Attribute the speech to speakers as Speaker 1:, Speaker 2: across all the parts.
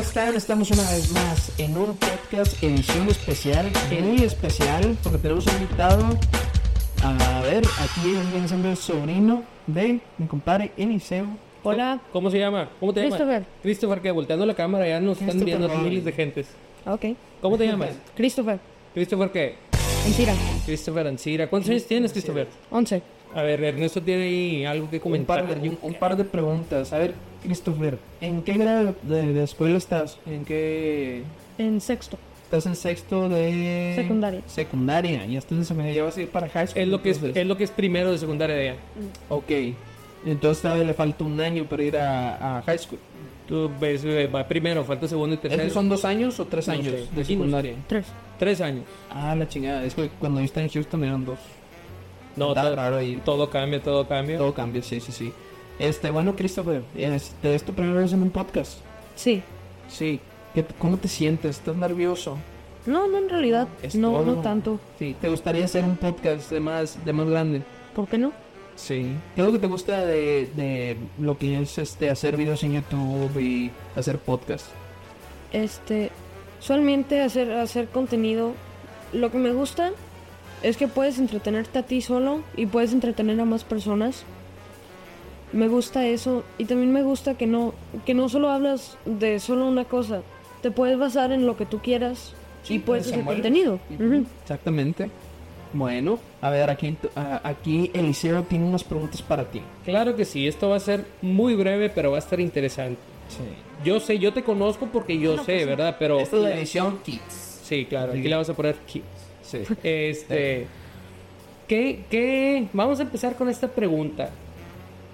Speaker 1: ¿cómo están? Estamos una vez más en un podcast edición especial, muy especial, porque tenemos un invitado. A ver, aquí viene siendo el sobrino de mi compadre Eliseo.
Speaker 2: Hola.
Speaker 3: ¿Cómo se llama? ¿Cómo te llamas?
Speaker 2: Christopher.
Speaker 3: Christopher, que volteando la cámara ya nos están viendo
Speaker 1: Robin.
Speaker 3: miles de gentes.
Speaker 2: Ok.
Speaker 3: ¿Cómo te llamas?
Speaker 2: Christopher.
Speaker 3: Christopher, ¿qué?
Speaker 2: Mentira.
Speaker 3: Christopher Ancira. ¿Cuántos años tienes, Christopher?
Speaker 2: 11.
Speaker 3: A ver, Ernesto tiene ahí algo que
Speaker 1: Un
Speaker 3: comentar.
Speaker 1: par, de, un, un par de preguntas. A ver, Christopher, ¿en qué grado de, de escuela estás? ¿En qué...?
Speaker 2: En sexto.
Speaker 1: Estás en sexto de...
Speaker 2: Secundaria.
Speaker 1: Secundaria. Ya estás en secundaria. Ya vas a ir para high school.
Speaker 3: Es lo que es, es lo que es primero de secundaria de ella.
Speaker 1: Ok. Entonces todavía le falta un año para ir a, a high school.
Speaker 3: Tú ves, eh, va primero, falta segundo y tercero.
Speaker 1: ¿Estos son dos años o tres
Speaker 3: No
Speaker 1: años
Speaker 3: sé,
Speaker 1: de secundaria?
Speaker 2: Tres.
Speaker 3: Tres años.
Speaker 1: Ah, la chingada. Es que cuando yo estaba en Houston eran dos.
Speaker 3: No,
Speaker 1: Está
Speaker 3: todo,
Speaker 1: raro ahí.
Speaker 3: todo cambia, todo cambia.
Speaker 1: Todo cambia, sí, sí, sí. Este, bueno, Christopher, este, ¿es tu primera vez en un podcast?
Speaker 2: Sí.
Speaker 1: Sí. ¿Qué- ¿Cómo te sientes? ¿Estás nervioso?
Speaker 2: No, no en realidad.
Speaker 1: Es
Speaker 2: no,
Speaker 1: todo.
Speaker 2: no tanto.
Speaker 1: Sí. ¿Te gustaría hacer un podcast de más, de más grande?
Speaker 2: ¿Por qué no?
Speaker 1: Sí. ¿Qué es lo que te gusta de, de lo que es este hacer videos en YouTube y hacer podcast?
Speaker 2: Este. Usualmente hacer, hacer contenido. Lo que me gusta es que puedes entretenerte a ti solo y puedes entretener a más personas. Me gusta eso y también me gusta que no que no solo hablas de solo una cosa. Te puedes basar en lo que tú quieras
Speaker 1: Sí,
Speaker 2: y puedes hacer contenido.
Speaker 1: Exactamente. Bueno, a ver, aquí, aquí Eliseo tiene unas preguntas para ti.
Speaker 3: Claro que sí, esto va a ser muy breve, pero va a estar interesante.
Speaker 1: Sí.
Speaker 3: Yo sé, yo te conozco porque yo sé, ¿verdad? Pero
Speaker 1: Esta es la edición Kids.
Speaker 3: sí, claro, aquí le vamos a poner kids.
Speaker 1: Sí.
Speaker 3: Este, ¿qué, qué? Vamos a empezar con esta pregunta.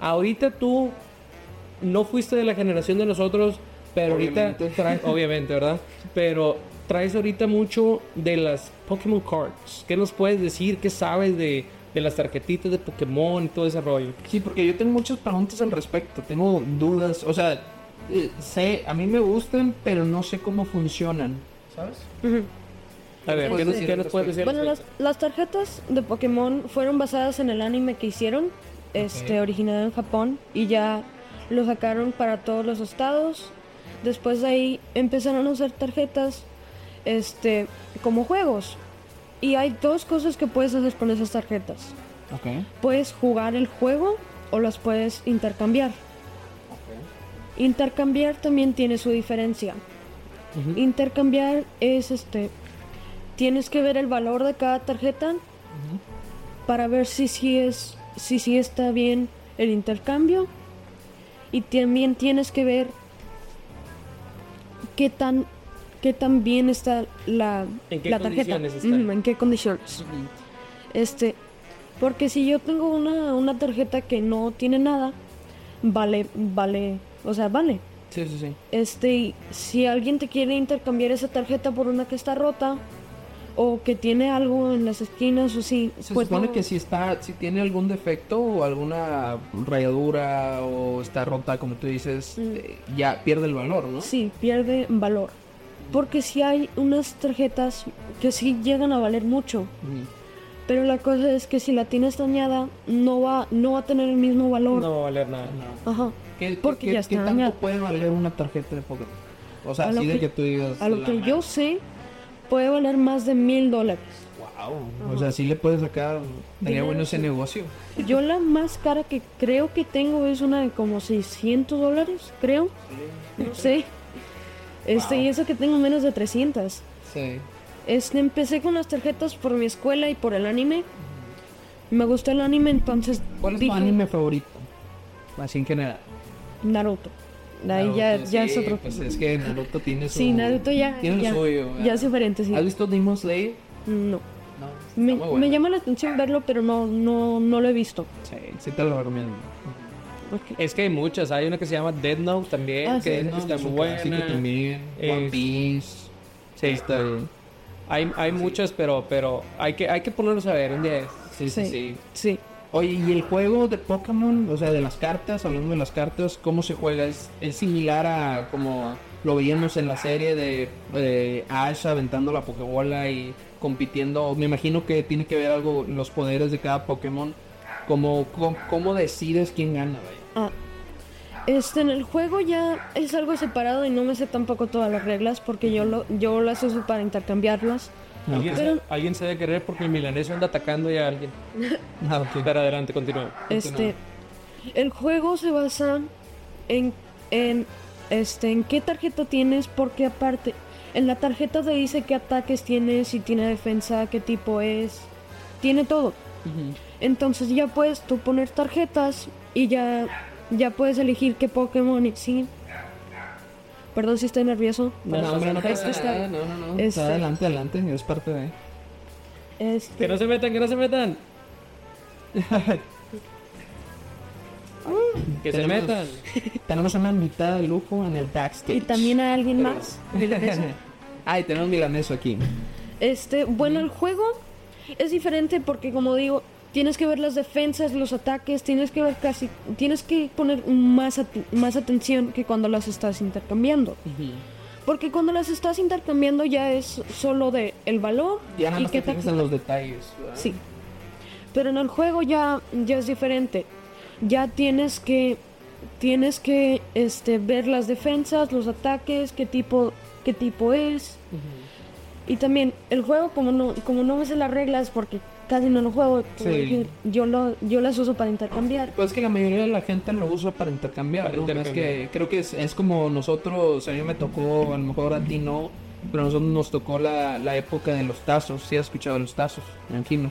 Speaker 3: Ahorita tú no fuiste de la generación de nosotros, pero ahorita
Speaker 1: Obviamente.
Speaker 3: traes, obviamente, ¿verdad? Pero traes ahorita mucho de las Pokémon Cards. ¿Qué nos puedes decir? ¿Qué sabes de, de las tarjetitas de Pokémon y todo ese rollo?
Speaker 1: Sí, porque yo tengo muchas preguntas al respecto. Tengo dudas. O sea, eh, sé, a mí me gustan, pero no sé cómo funcionan. ¿Sabes?
Speaker 3: A ver,
Speaker 1: puedes
Speaker 3: ¿qué nos,
Speaker 1: decir
Speaker 3: qué
Speaker 1: al
Speaker 3: nos puedes decir?
Speaker 2: Bueno, las, las tarjetas de Pokémon fueron basadas en el anime que hicieron, este, originado en Japón, y ya lo sacaron para todos los estados. Después de ahí empezaron a hacer tarjetas, este, como juegos. Y hay dos cosas que puedes hacer con esas tarjetas.
Speaker 1: Ok.
Speaker 2: Puedes jugar el juego o las puedes intercambiar. Intercambiar también tiene su diferencia. Intercambiar es este. Tienes que ver el valor de cada tarjeta para ver si sí es. Si sí está bien el intercambio. Y también tienes que ver qué tan qué tan bien está la,
Speaker 3: ¿En qué
Speaker 2: la tarjeta.
Speaker 3: está?
Speaker 2: En qué condiciones. Este. Porque si yo tengo una, una tarjeta que no tiene nada, vale, vale. O sea, vale.
Speaker 1: Sí, sí, sí.
Speaker 2: Este, si alguien te quiere intercambiar esa tarjeta por una que está rota o que tiene algo en las esquinas o si
Speaker 1: Se
Speaker 2: pues
Speaker 1: supone
Speaker 2: no-
Speaker 1: que si está, si tiene algún defecto o alguna rayadura o está rota, como tú dices,
Speaker 2: Mm.
Speaker 1: eh, ya pierde el valor, ¿no?
Speaker 2: sí pierde valor. Porque si hay unas tarjetas que sí llegan a valer mucho,
Speaker 1: Ujú.
Speaker 2: pero la cosa es que si la tienes dañada no va no va a tener el mismo valor.
Speaker 3: No va a valer nada.
Speaker 1: No.
Speaker 2: Ajá.
Speaker 1: ¿Qué,
Speaker 2: Porque
Speaker 1: qué-
Speaker 2: ya
Speaker 1: qué
Speaker 2: está
Speaker 1: tanto
Speaker 2: dañada.
Speaker 1: puede valer una tarjeta de Pokémon? O sea,
Speaker 2: A lo
Speaker 1: así de
Speaker 2: que-
Speaker 1: que tú digas.
Speaker 2: A lo que yo sé puede valer más de mil dólares.
Speaker 1: Wow. O sea, sí le puedes sacar. Tenía bueno ese
Speaker 2: sí.
Speaker 1: negocio.
Speaker 2: Yo la más cara que creo que tengo es una de como 600 dólares, creo. No sé. Este, y eso que tengo menos de 300.
Speaker 1: Sí.
Speaker 2: Este, empecé con las tarjetas por mi escuela y por el anime. Me gustó el anime, entonces
Speaker 1: ¿Cuál es
Speaker 2: dije
Speaker 1: tu anime favorito? Así en general.
Speaker 2: Naruto. Ahí ya,
Speaker 1: Naruto,
Speaker 2: ya
Speaker 1: sí,
Speaker 2: es otro.
Speaker 1: Pues es que Naruto tiene su.
Speaker 2: Sí, Naruto ya,
Speaker 1: Tiene
Speaker 2: ya,
Speaker 1: suyo.
Speaker 2: ya es diferente, sí.
Speaker 1: ¿Has visto Demon Slayer?
Speaker 2: No.
Speaker 1: No. está
Speaker 2: Me,
Speaker 1: muy bueno.
Speaker 2: me llama la atención verlo, pero no, no, no lo he visto.
Speaker 1: Sí, sí te lo recomiendo.
Speaker 2: Ok.
Speaker 3: Es que hay muchas, hay una que se llama Dead Note también,
Speaker 2: Ah, sí.
Speaker 3: que
Speaker 1: No,
Speaker 3: está
Speaker 1: es
Speaker 3: muy
Speaker 1: un clásico
Speaker 3: buena.
Speaker 1: también.
Speaker 3: Es-
Speaker 1: One Piece.
Speaker 3: Sí,
Speaker 1: Está bien.
Speaker 3: hay, hay muchas, pero, pero hay que, hay que ponerlos a ver un día.
Speaker 1: Sí, sí,
Speaker 2: Sí.
Speaker 1: sí. Oye, ¿y el juego de Pokémon, o sea, de las cartas, hablando de las cartas, cómo se juega? ¿Es, es similar a como lo veíamos en la serie de, Ash aventando la Pokébola y compitiendo? Me imagino que tiene que ver algo los poderes de cada Pokémon. Como, cómo, decides quién gana?
Speaker 2: Ah, Este, en el juego ya es algo separado y no me sé tampoco todas las reglas porque yo lo, yo las uso para intercambiarlas.
Speaker 3: Alguien,
Speaker 2: Pero-
Speaker 3: se, alguien se debe querer porque el milanés anda atacando ya a alguien.
Speaker 1: Ah, ok.
Speaker 3: Pero adelante, continúa.
Speaker 2: Este, el juego se basa en, en, este, en qué tarjeta tienes, porque aparte, en la tarjeta te dice qué ataques tienes, si tiene defensa, qué tipo es, tiene todo. Entonces ya puedes tú poner tarjetas y ya, ya puedes elegir qué Pokémon y sí. Perdón si estoy nervioso.
Speaker 1: No, hombre, no pasa
Speaker 2: está-
Speaker 1: nada, no, no, no.
Speaker 2: este-
Speaker 1: Está adelante, adelante, es parte de...
Speaker 2: Este,
Speaker 3: Que no se metan, que no se metan. que se
Speaker 1: Tenemos-
Speaker 3: metan.
Speaker 1: Tenemos una mitad de lujo en el backstage.
Speaker 2: y también a alguien más.
Speaker 1: Ay, tenemos milaneso aquí.
Speaker 2: Este, bueno, el juego es diferente porque como digo, tienes que ver las defensas, los ataques, tienes que ver casi, tienes que poner más, at- más atención que cuando las estás intercambiando. Porque cuando las estás intercambiando ya es solo de el valor
Speaker 1: Ya nada
Speaker 2: y
Speaker 1: más
Speaker 2: qué
Speaker 1: te fijas en los detalles. ¿verdad?
Speaker 2: Sí. Pero en el juego ya, ya es diferente. Ya tienes que tienes que este ver las defensas, los ataques, qué tipo qué tipo es. Y también el juego como no como no me sé las reglas porque casi no lo juego, como
Speaker 1: Sí.
Speaker 2: dije, yo lo yo las uso para intercambiar.
Speaker 1: Pues es que la mayoría de la gente lo usa para intercambiar,
Speaker 3: Para
Speaker 1: ¿no?
Speaker 3: intercambiar.
Speaker 1: Es que creo que es, es como nosotros, a mí me tocó, a lo mejor a ti no, pero a nosotros nos tocó la, la época de los tazos, sí has escuchado de los tazos, me imagino.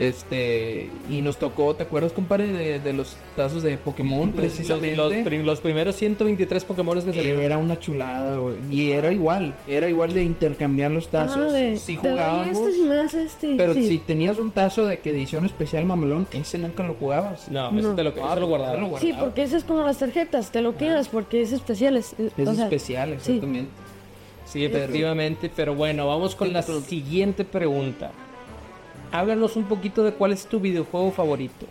Speaker 1: Este, y nos tocó, ¿te acuerdas, compadre, de, de los tazos de Pokémon,
Speaker 3: Los,
Speaker 1: precisamente?
Speaker 3: los prim- los primeros 123 Pokémon que salieron.
Speaker 1: Era una chulada, güey. Y era igual, era igual de intercambiar los tazos.
Speaker 2: Ah, de,
Speaker 1: sí
Speaker 2: te doy
Speaker 1: jugábamos,
Speaker 2: este si me das este.
Speaker 1: pero
Speaker 2: sí.
Speaker 1: si tenías un tazo de que edición especial mamelón, ese nunca lo jugabas.
Speaker 3: No, te lo, eso lo guardaba.
Speaker 1: Lo
Speaker 2: Sí,
Speaker 1: guardaba.
Speaker 2: porque eso es como las tarjetas, te lo quedas porque es especial. Es,
Speaker 1: Es
Speaker 2: o sea,
Speaker 1: especial,
Speaker 2: sí.
Speaker 1: exactamente.
Speaker 3: Sí, efectivamente. Pero bueno, vamos con la siguiente pregunta. Háblanos un poquito de cuál es tu videojuego favorito.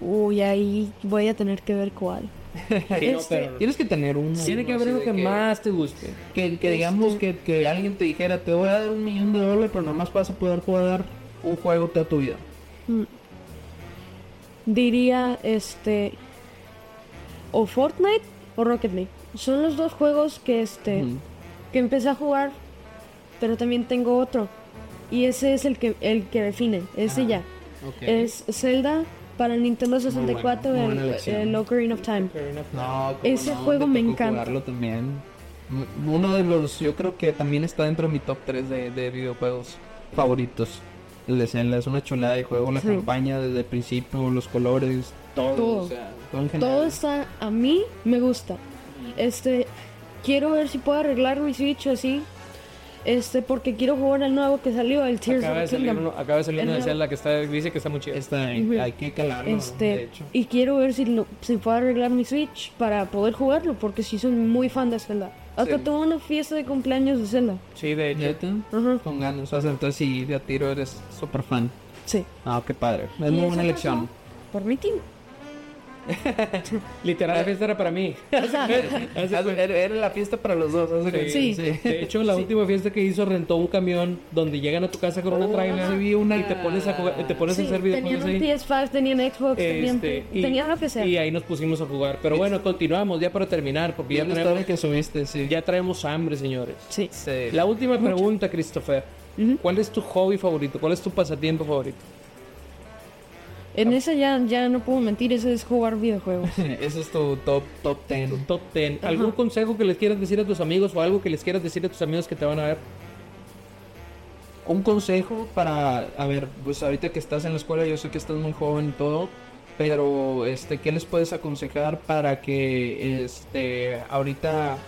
Speaker 2: Uy, ahí voy a tener que ver cuál.
Speaker 3: Sí, no,
Speaker 2: Este-
Speaker 3: pero
Speaker 1: Tienes que tener un.
Speaker 3: tiene que haber uno que más te guste.
Speaker 1: Que, que digamos que, que alguien te dijera, te voy a dar un millón de dólares, pero nomás vas a poder jugar un juego toda tu vida.
Speaker 2: Diría, este... O Fortnite o Rocket League. Son los dos juegos que, este... Que empecé a jugar, pero también tengo otro. Y ese es el que, el que define, ese
Speaker 1: Ah,
Speaker 2: ya.
Speaker 1: Ok.
Speaker 2: Es Zelda para Nintendo 64,
Speaker 1: muy buena
Speaker 2: el, el Ocarina of Time.
Speaker 1: No,
Speaker 2: Ese
Speaker 1: no,
Speaker 2: juego
Speaker 1: me
Speaker 2: encanta.
Speaker 1: también. Uno de los, yo creo que también está dentro de mi top 3 de, de videojuegos favoritos. El de Zelda es una chulada de juego, la
Speaker 2: Sí.
Speaker 1: campaña desde el principio, los colores, todo.
Speaker 2: Todo.
Speaker 1: o sea, todo en general.
Speaker 2: Todo está, a mí me gusta. Este, quiero ver si puedo arreglar mi Switch así. Este, porque quiero jugar el nuevo que salió, el Tears
Speaker 3: Acaba
Speaker 2: of the Kingdom.
Speaker 3: uno, acaba de salir uno de. Zelda que está, dice que está muy chido.
Speaker 1: Está,
Speaker 2: Ujú.
Speaker 1: hay que calarlo, de
Speaker 2: Este,
Speaker 1: hecho.
Speaker 2: y quiero ver si, lo, si puedo arreglar mi Switch para poder jugarlo, porque sí soy muy fan de Zelda. Hasta
Speaker 1: Sí.
Speaker 2: tuve una fiesta de cumpleaños de Zelda.
Speaker 3: Sí, de hecho.
Speaker 1: ¿Neta?
Speaker 2: Ajá.
Speaker 1: Con ganas. O sea, entonces sí, de a tiro eres súper fan.
Speaker 2: Sí.
Speaker 1: Ah, qué padre. Es muy buena elección.
Speaker 2: Por mi team.
Speaker 3: Literal, la fiesta era para mí.
Speaker 1: Era, la fiesta para los dos. cuenta.
Speaker 2: Sí.
Speaker 3: De hecho, la última fiesta que hizo rentó un camión donde llegan a tu casa con una
Speaker 1: Oh,
Speaker 3: trailer
Speaker 1: sí vi una-
Speaker 3: y te pones a jugar, te pones
Speaker 2: sí,
Speaker 3: a hacer videojuegos
Speaker 2: tenían un
Speaker 3: ahí.
Speaker 2: PS5, tenían Xbox, tenían,
Speaker 3: Este, y-
Speaker 2: tenían lo que sea.
Speaker 3: Y ahí nos pusimos a jugar. Pero bueno, continuamos ya para terminar, porque ya
Speaker 1: una
Speaker 3: traemos,
Speaker 1: historia que subiste, sí.
Speaker 3: ya traemos hambre, señores.
Speaker 2: Sí.
Speaker 1: Sí.
Speaker 3: La última pregunta, Christopher. ¿Cuál es tu hobby favorito? ¿Cuál es tu pasatiempo favorito?
Speaker 2: En esa ya, ya no puedo mentir, ese es jugar videojuegos.
Speaker 1: Ese es tu top, top 10.
Speaker 3: Top 10. ¿Algún consejo que les quieras decir a tus amigos o algo que les quieras decir a tus amigos que te van a ver?
Speaker 1: Un consejo para, a ver, pues ahorita que estás en la escuela, yo sé que estás muy joven y todo, pero este, ¿qué les puedes aconsejar para que este, ahorita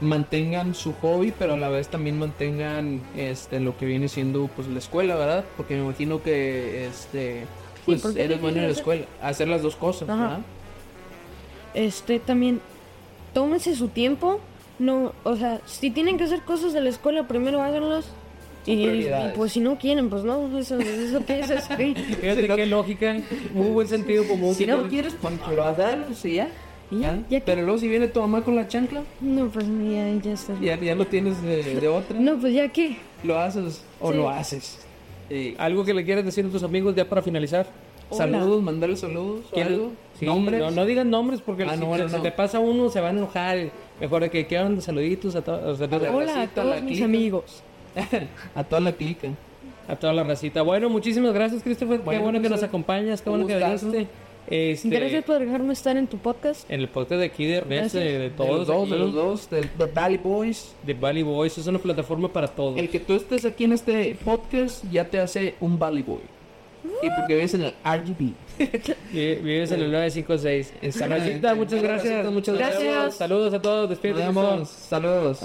Speaker 1: mantengan su hobby, pero a la vez también mantengan este, lo que viene siendo pues la escuela, ¿verdad? Porque me imagino que este, pues eres bueno en la escuela, hacer las dos cosas,
Speaker 2: Ajá.
Speaker 1: ¿verdad?
Speaker 2: Este también, tómense su tiempo. No, o sea, si tienen que hacer cosas de la escuela, primero háganlas. Y, pues si no quieren, pues no, eso, eso qué es, eso qué.
Speaker 3: Fíjate qué lógica, muy buen sentido común.
Speaker 1: Si no quieres, dar, sí, ya.
Speaker 2: Y ya,
Speaker 1: ¿ya?
Speaker 2: que-
Speaker 1: Pero luego si viene tu mamá con la chancla,
Speaker 2: No, pues ya, ya está.
Speaker 1: ya, ya lo tienes de, de otra.
Speaker 2: No, pues ya que.
Speaker 1: ¿Lo haces o
Speaker 2: Sí.
Speaker 1: lo haces? Eh,
Speaker 3: ¿Algo que le quieras decir a tus amigos ya para finalizar?
Speaker 2: Hola.
Speaker 1: Saludos, mandarle saludos. o
Speaker 3: ¿Quién-
Speaker 1: algo.
Speaker 3: Sí,
Speaker 1: Nombres.
Speaker 3: No, no digan nombres porque
Speaker 1: Ah,
Speaker 3: si,
Speaker 1: no, bueno,
Speaker 3: te- si
Speaker 1: no.
Speaker 3: te pasa uno se van a enojar. Mejor que quieran saluditos a, to- o sea,
Speaker 1: A la
Speaker 2: Hola a todos mis
Speaker 1: clica.
Speaker 2: amigos.
Speaker 1: A toda la clica.
Speaker 3: a toda la racita. Bueno, muchísimas gracias, Christopher. qué
Speaker 1: Bueno,
Speaker 3: bueno que nos acompañas, qué bueno que viniste. Este,
Speaker 2: Gracias por dejarme estar en tu podcast.
Speaker 3: En el podcast de aquí de de, de
Speaker 1: De
Speaker 3: todos,
Speaker 1: los dos, de los dos, del The Valley Boys.
Speaker 3: de Valley Boys, es una plataforma para todos.
Speaker 1: El que tú estés aquí en este podcast ya te hace un Valley Boy. Y porque vives en el RGB.
Speaker 3: Vi- Vives en el 956.
Speaker 1: Exactamente.
Speaker 3: Racita, muchas gracias.
Speaker 1: Muchas
Speaker 2: gracias.
Speaker 3: Saludos a todos, despídete.
Speaker 1: Saludos.
Speaker 2: Saludos.